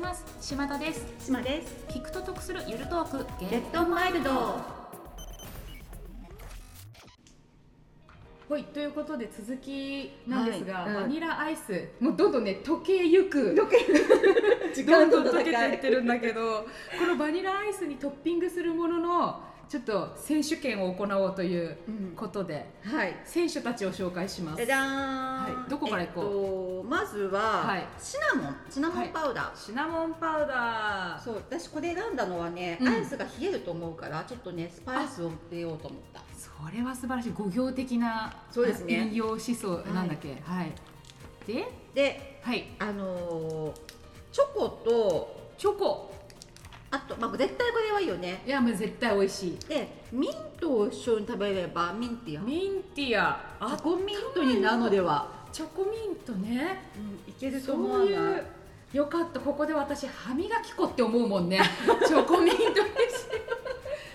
ます。島田です。島です。聞くと得するゆるトーク。ゲットマイルド。はいということで続きなんですが、はいうん。バニラアイス。もうどんどんね溶けゆく。時 どんどん溶けていってるんだけどこのバニラアイスにトッピングするもののちょっと選手権を行おうといううん。ことではい。選手たちを紹介します。じゃじゃーん、はい。どこから行こう？えっと、まずは、はい。シナモン。シナモンパウダー、シナモンパウダー。そう私これ選んだのはね、うん。アイスが冷えると思うからちょっとねスパイスを入れようと思った。それは素晴らしい。五行的なそうですね。引用思想なんだっけ？はい、でではい。あのーチョコとチョコあと、まあ、絶対これはいいよね。いやもう絶対美味しい。でミントを一緒に食べればミンティア。ミンティア。チョコミントになるのでは、チョコミントね。うん、いけると思うよかった。ここで私歯磨き粉って思うもんね。チョコミントにし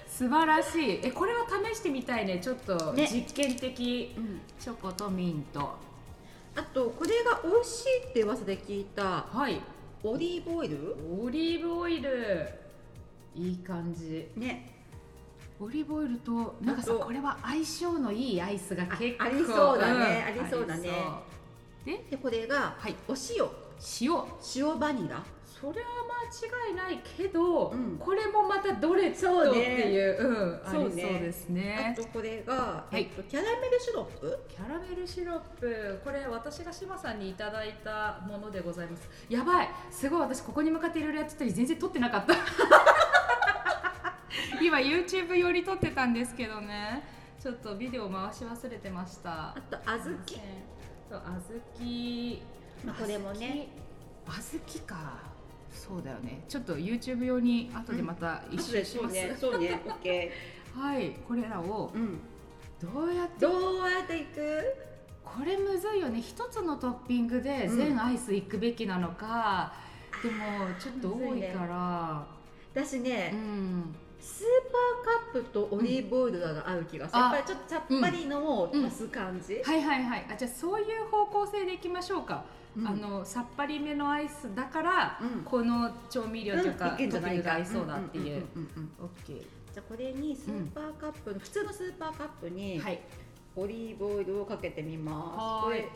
素晴らしい。えこれは試してみたいね。ちょっとね。実験的、うん。チョコとミント。あとこれが美味しいって噂で聞いたはいオリーブオイルオリーブオイルいい感じ。ね。オリーブオイルとなんかさあと。これは相性のいいアイスが結構。あありそうだね。ん。ありそうだね。ありそう。でこれがはい。お塩。塩。塩バニラ。それは間違いないけど、うん。これもまたどれとそうねっていう。うん、そうそうねですあねとこれが、い。えっと、キャラメルシロップ？キャラメルシロップ。これ私が志麻さんにいただいたものでございます。やばい。すごい。私ここに向かっていろいろやってたり全然撮ってなかった今 YouTube より撮ってたんですけどね。ちょっとビデオ回し忘れてました。あと小豆。すいません。そう小豆。まあこれもね。小豆。か。そうだよね。ちょっと YouTube 用に後でまた一周します、そうね。そうね。オッケはいこれらをどうやってどうやっていく？これむずいよね。一つのトッピングで全アイスいくべきなのか、でもちょっと多いから、私ね、うんスーパーカップとオリーブオイルが合う気がする、うん。やっぱりちょっとさっぱりのを足す感じ、はいはいはい。あじゃあそういう方向性でいきましょうか、うん。あのさっぱりめのアイスだから、うん。この調味料というか、うんトッピングが合いそうだっていう、じゃあこれにスーパーカップの、普通のスーパーカップにはいオリーブオイルをかけてみます。はーいこ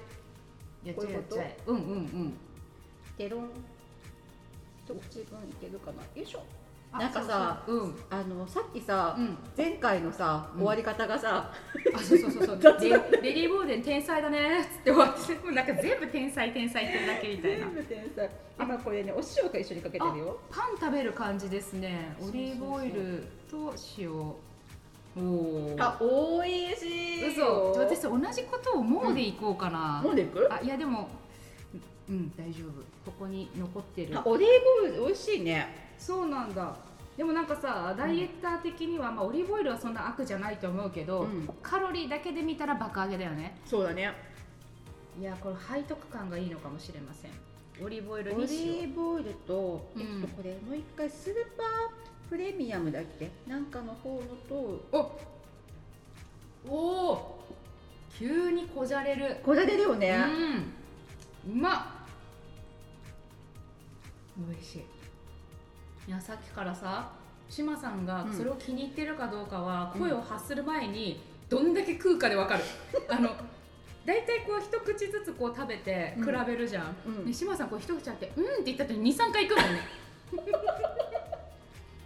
やっちゃえやっちゃえうんうんうん。れテロン。一口分いけるかな。よいしょ。あなんかさそうん。あのさっきさ、うん。前回のさ、うん。終わり方がさ、あそうそうそうそう。雑レレディー・ボーデン天才だねっつって終わって。もうなんか全部天才天才ってるだけみたいな。全部天才。今これねお塩が一緒にかけてるよ。パン食べる感じですね。オリーブオイルと塩。おおあ、おいしい嘘。私同じことを思うでいこうかな、飲んでいく？あいやでもうん大丈夫。ここに残ってる。あ、オリーブオイル美味しいね。そうなんだ。でもなんかさダイエッター的には、まあ、オリーブオイルはそんな悪じゃないと思うけど、うん。カロリーだけで見たら爆上げだよね。そうだね。いやこれ背徳感がいいのかもしれません。オリーブオイルオリーブオイルと、うん。えっとこれもう一回スーパープレミアムだっけ？なんかの方のと。おおお急にこじゃれる。これ出るよね。うん。うまっ。美味しいいやさっきからさ志麻さんがうん。それを気に入ってるかどうかは声を発する前にどんだけ食うかでわかる、あの大体こう一口ずつこう食べて比べるじゃん、うん。で志麻さんこう一口あって「うん」って言った後に23回食うもんね。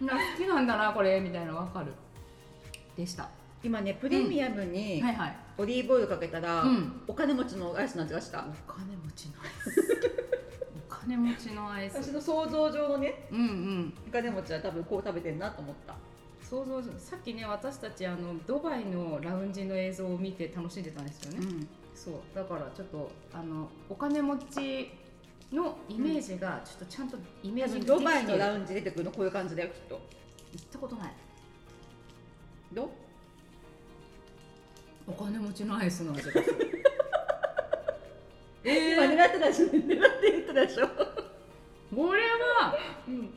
な好きなんだなこれみたいなのわかる。でした。今ねプレミアムにオリーブオイルかけたら、うん。お金持ちのアイスの味がした？お金持ちのアイス。お金持ちのアイス。私の想像上のねうんうん。お金持ちは多分こう食べてんなと思った。想像上さっきね私たちあのドバイのラウンジの映像を見て楽しんでたんですよね、ん。そう。だからちょっとあのお金持ちのイメージがちょっとちゃんとイメージできてドバイのラ行ウンジ出てくるのこういう感じだよきっと。ったことない。どう？お金持ちのアイスの味がする え今ー、狙ってたでしょ。狙って言ったでしょ、これはうん、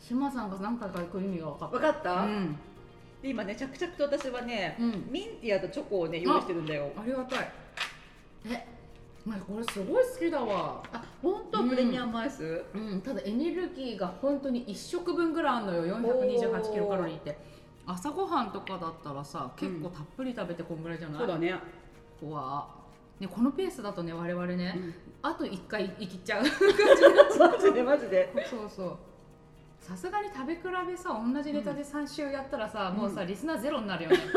島さんが何回か行く意味が分かっ分かった、たうん。で今ね着々と私はね、うん。ミンティアとチョコをね用意してるんだよ。ありがたい。えまあこれすごい好きだわ。あ本当、うんプレミアムアイス？うん。ただエネルギーが本当に1食分ぐらいあるのよ。428キロカロリーって。朝ごはんとかだったらさ結構たっぷり食べてこんぐらいじゃない、そうだね、怖ねこのペースだとね我々ね、うん。あと1回生きちゃう。マジでマジで。そうそう。さすがに食べ比べさ同じネタで3週やったらさ、もうさリスナーゼロになるよね。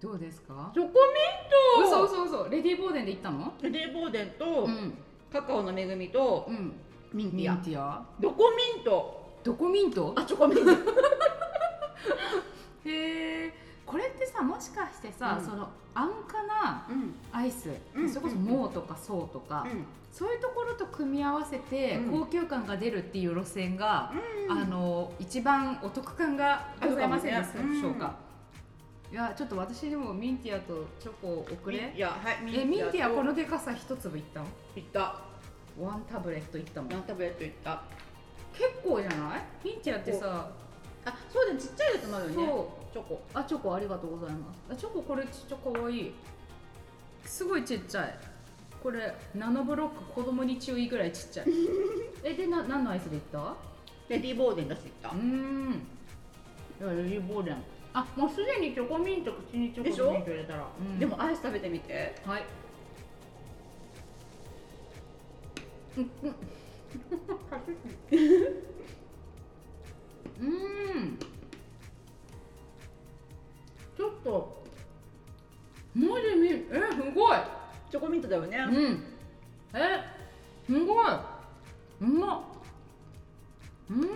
どうですか？チョコミ嘘嘘嘘レディー・ボーデンで行ったの？ントレデーボーデンと、うん。カカオの恵みとうん。ミンティア。ミンティア？どこミント。どこミント？あチョコミント。へえこれってさもしかしてさ、うん。その安価なうん。アイス、うん。それこそモーとかソーとか、うん。そういうところと組み合わせてうん。高級感が出るっていう路線が、うんあの一番お得感がございませんでしょうか。いやちょっと私にもミンティアとチョコを送れ。いやはいえミンティアこのとでかさ一粒いったの？いった。ワンタブレットいったもん。何タブレットいった。結構じゃない？ミンティアってさ、あそうだねちっちゃいやつもあるよね。そうチョコあチョコありがとうございます。あチョコこれちっちゃ可愛い。すごいちっちゃい。これナノブロック子供に注意ぐらいちっちゃい。えでな何のアイスでいった？レディーボーデン出していったうーん。いやレディーボーデン。あもうすでにチョコミント口にチョコミント入れたら。うんでもアイス食べてみてはい。うんうん。うん。ちょっと。マジみ、え、すごい。チョコミントだよねうん。え、すごい。うまっ。うん。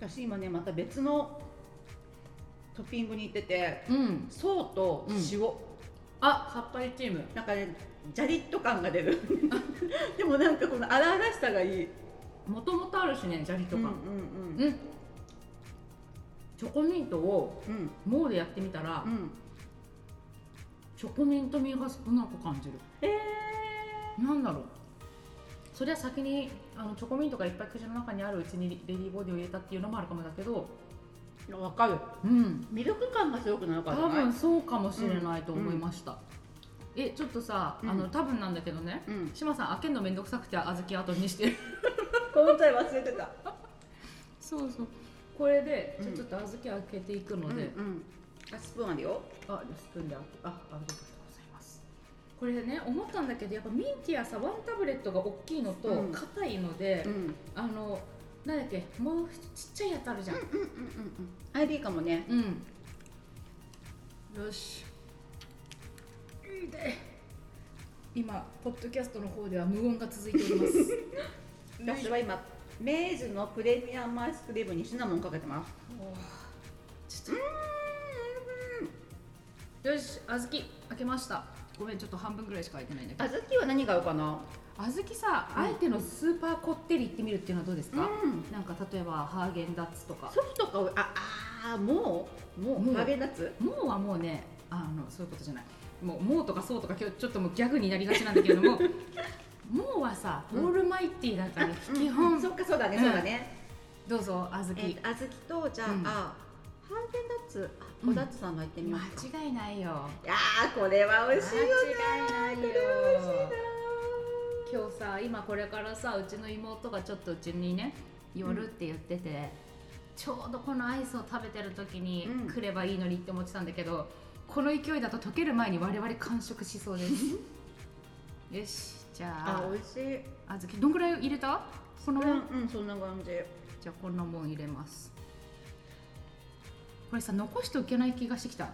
私今ねまた別のトッピングに行っててうん。層と塩、あ、さっぱりチーム。なんかねジャリッと感が出る でもなんかこの荒々しさがいいもともとあるしね、砂利とか。うんうんうん。チョコミントをうモーでやってみたら、うん。チョコミント味が少なく感じる。えなんだろう。それは先にあのチョコミントがいっぱい口の中にあるうちにレディーボディを入れたっていうのもあるかもだけど。ー、わかる。うん。ミルク感がすごくなかった。多分そうかもしれないと思いました、えちょっとさ、うん。あの多分なんだけどね。うん。志麻さん開けるのめんどくさくて小豆後にしてる。この際忘れてた。そうそうこれで、うん。ちょっと小豆開けていくので、うんうん、あスプーンあるよ。あスプーンでああありがとうございます。これね思ったんだけどやっぱミンティアさワンタブレットが大きいのとうん。硬いので、うん。あのなんだっけもうちっちゃいやつあるじゃん。うんうんうんうんあれでいいかもね。うん、よし。で今ポッドキャストの方では無音が続いております。私は今メーズのプレミアムアイスクリームにシナモンかけてます。ちょっと。よし小豆開けました。ごめんちょっと半分ぐらいしか開いてないんだけど。小豆は何が合うかな？小豆さ、うんあえてのスーパーこってり行ってみるっていうのはどうですか、うん。なんか例えばハーゲンダッツとか。ソフトかああーもうもう。ハーゲンダッツ？もうはもうねあのそういうことじゃない。もうもうとかそうとか今日ちょっともうギャグになりがちなんだけれども もうはさオールマイティーだから、基本、そっかそうだねうん。そうだね、どうぞ小豆、えー、小豆とじゃあ、うん。あハーゲンダッツあうんおだつさんが行ってみますか、間違いないよ。いやーこれは美味しいよね間違いないよ今日さ今これからさうちの妹がちょっとうちにね寄るって言ってて、ちょうどこのアイスを食べてる時にうん。来ればいいのにって思ってたんだけど、この勢いだと溶ける前に我々完食しそうです。よしじゃああ美味しい。小豆。どんぐらい入れた？この、うんうんそんな感じ。じゃあこんなもん入れます。これさ残しておけない気がしてきた。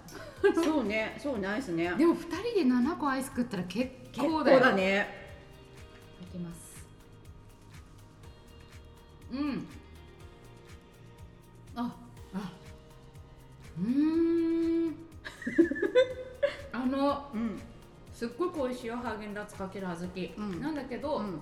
そうねそうねアイスね。でも2人で7個アイス食ったら結結構構だよ。だね。いきます。うんすっごく美味しいよハーゲンダッツかける小豆、うん。なんだけど、うん。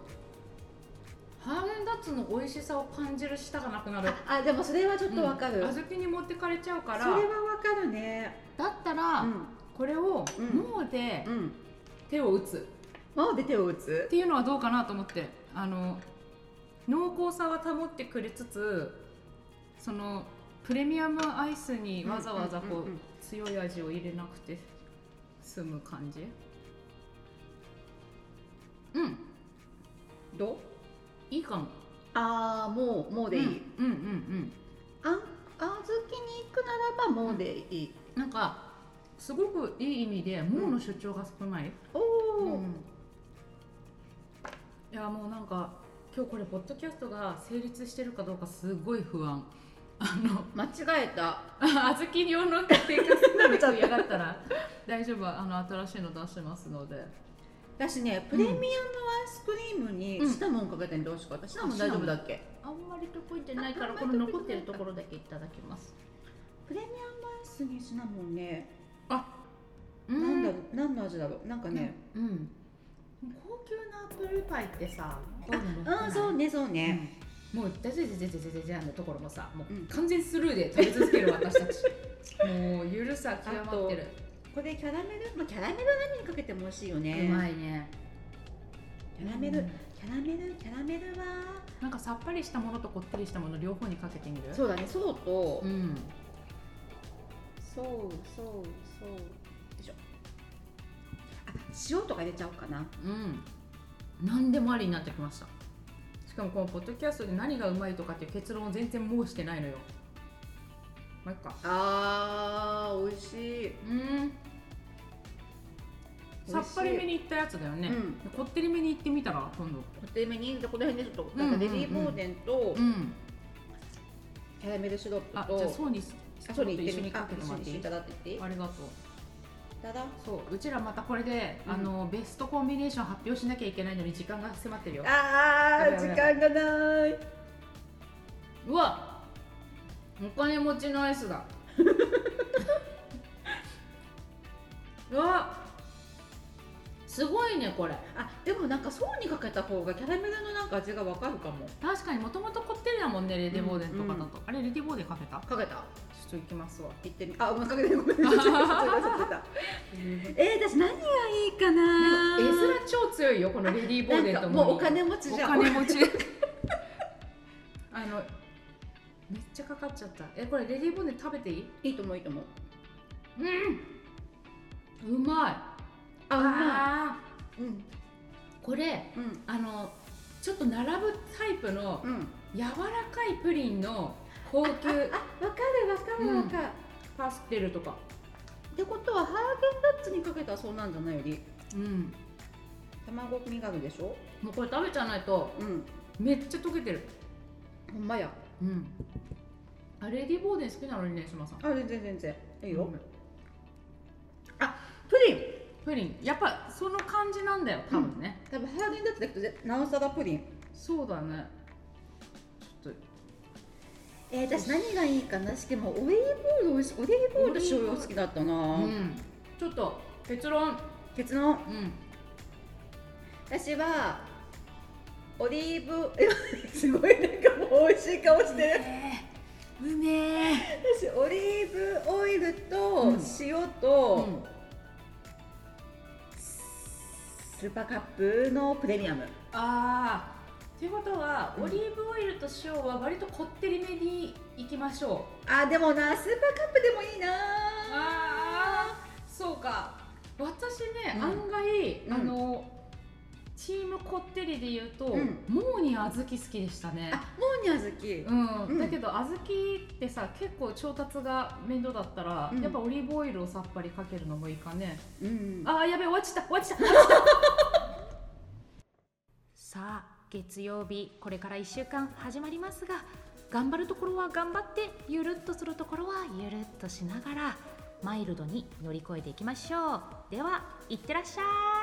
ハーゲンダッツの美味しさを感じる舌がなくなる。ああでもそれはちょっとわかる、うん小豆に持ってかれちゃうから。それはわかるね。だったら、うん。これをうん。脳でうん。手を打つ。魔王で手を打つ？っていうのはどうかなと思って。あの濃厚さは保ってくれつつそのプレミアムアイスにわざわざこう,、強い味を入れなくて済む感じうん。どう？いいかも。ああもうもうでいい、うんうんうんあん小豆に行くならばもうでいい、うんなんかすごくいい意味でもうの主張が少ない、おお、うん。いやもうなんか今日これポッドキャストが成立してるかどうかすごい不安。あの間違えた。あ小豆用の提供するのに嫌がったら 大丈夫。あの新しいの出しますので私ねプレミアムアイスクリームにうんシナモンかけてみてほしかった、シナモン大丈夫だっけ？あんまり得意じゃないからあこの残ってるところだけいただきます。プレミアムアイスにシナモンね、あなんだろう何の味だろう？なんかね、うん。高級なアップルパイってさこういうの持ってないあそうねそうね、もうダジャジャジャジャジャジャのところもさもうんう完全スルーで食べ続ける私たちもうゆるさ極まってるこれキャラメル、まあ、キャラメルは何にかけても美味しいよね。うまいね。キャラメル、うん。キャラメル？キャラメルは？なんかさっぱりしたものとこってりしたもの両方にかけてみる？そうだね。そうと、うん。そうそうそう。よいしょ。あ塩とか入れちゃおうかな。うん。何でもありになってきました。しかもこのポッドキャストで何がうまいとかっていう結論を全然申してないのよまあいっかあー美味しいうんさっぱりめにいったやつだよね、うん。こってりめにいってみたら今度。こってりめにこの辺でちょっとなんかレディーボーデンとうん。キャラメルシロップあとじゃあそうにあそうに一緒にかけてもらって。いいありがとう。ただ？そう。うちらまたこれで、うん。あのベストコンビネーション発表しなきゃいけないのに時間が迫ってるよ。あー時間がない。うわ。お金持ちのアイスだ。うわすごいねこれ。あでもなんか層にかけた方がキャラメルのなんか味がわかるかも。確かにもともとこってりだもんねレディボーデンとかだと、うんあれレディボーデンかけた？かけた。ちょっといきますわ。言ってみ。あごめんかけてごめん。えー、私何がいいかな絵面超強いよこのレディーボーデンともうお金持ちじゃんお金持ちあのめっちゃかかっちゃったえこれレディーボーデン食べていいいいと思ういいと思ううんうまいあうまあいうん。ーこれうん。あのちょっと並ぶタイプのうん。柔らかいプリンの高級。あわかるわかるわかる、パステルとか。ってことはハーゲンダッツにかけたらそうなんじゃないより。うん。卵身があるでしょ？もうこれ食べちゃわないとうん。めっちゃ溶けてる。ほんまや。うん。あレディーボーデン好きなのにね島さん。あ全然全然。いいよ、うん。プリンプリン。やっぱその感じなんだよ多分ね、多分ハーゲンダッツだけどぜなおさらプリン。そうだね。ちょっと。えー、私何がいいかな？しかもオリーブオイルオリーブオイル醤油好きだったな、うん。ちょっと結論。結論。うん。私はオリーブえ すごいなんかもう美味しい顔してる。うめえ私オリーブオイルとうん。塩と、うんスーパーカップのプレミアム。ああっていうことは、うん。オリーブオイルと塩は割とこってりめにいきましょう。あでもなスーパーカップでもいいな。ああそうか。私ね、うん。案外、うん。あのチームこってりで言うと、うん。モーニー小豆好きでしたね。あモーニャ好きうん。うん。だけど小豆ってさ結構調達が面倒だったら、うん。やっぱオリーブオイルをさっぱりかけるのもいいかね、うん。あーやべえ終わっちゃった終わっちゃった終わっちゃった。さあ月曜日これから1週間始まりますが頑張るところは頑張ってゆるっとするところはゆるっとしながらマイルドに乗り越えていきましょう。ではいってらっしゃい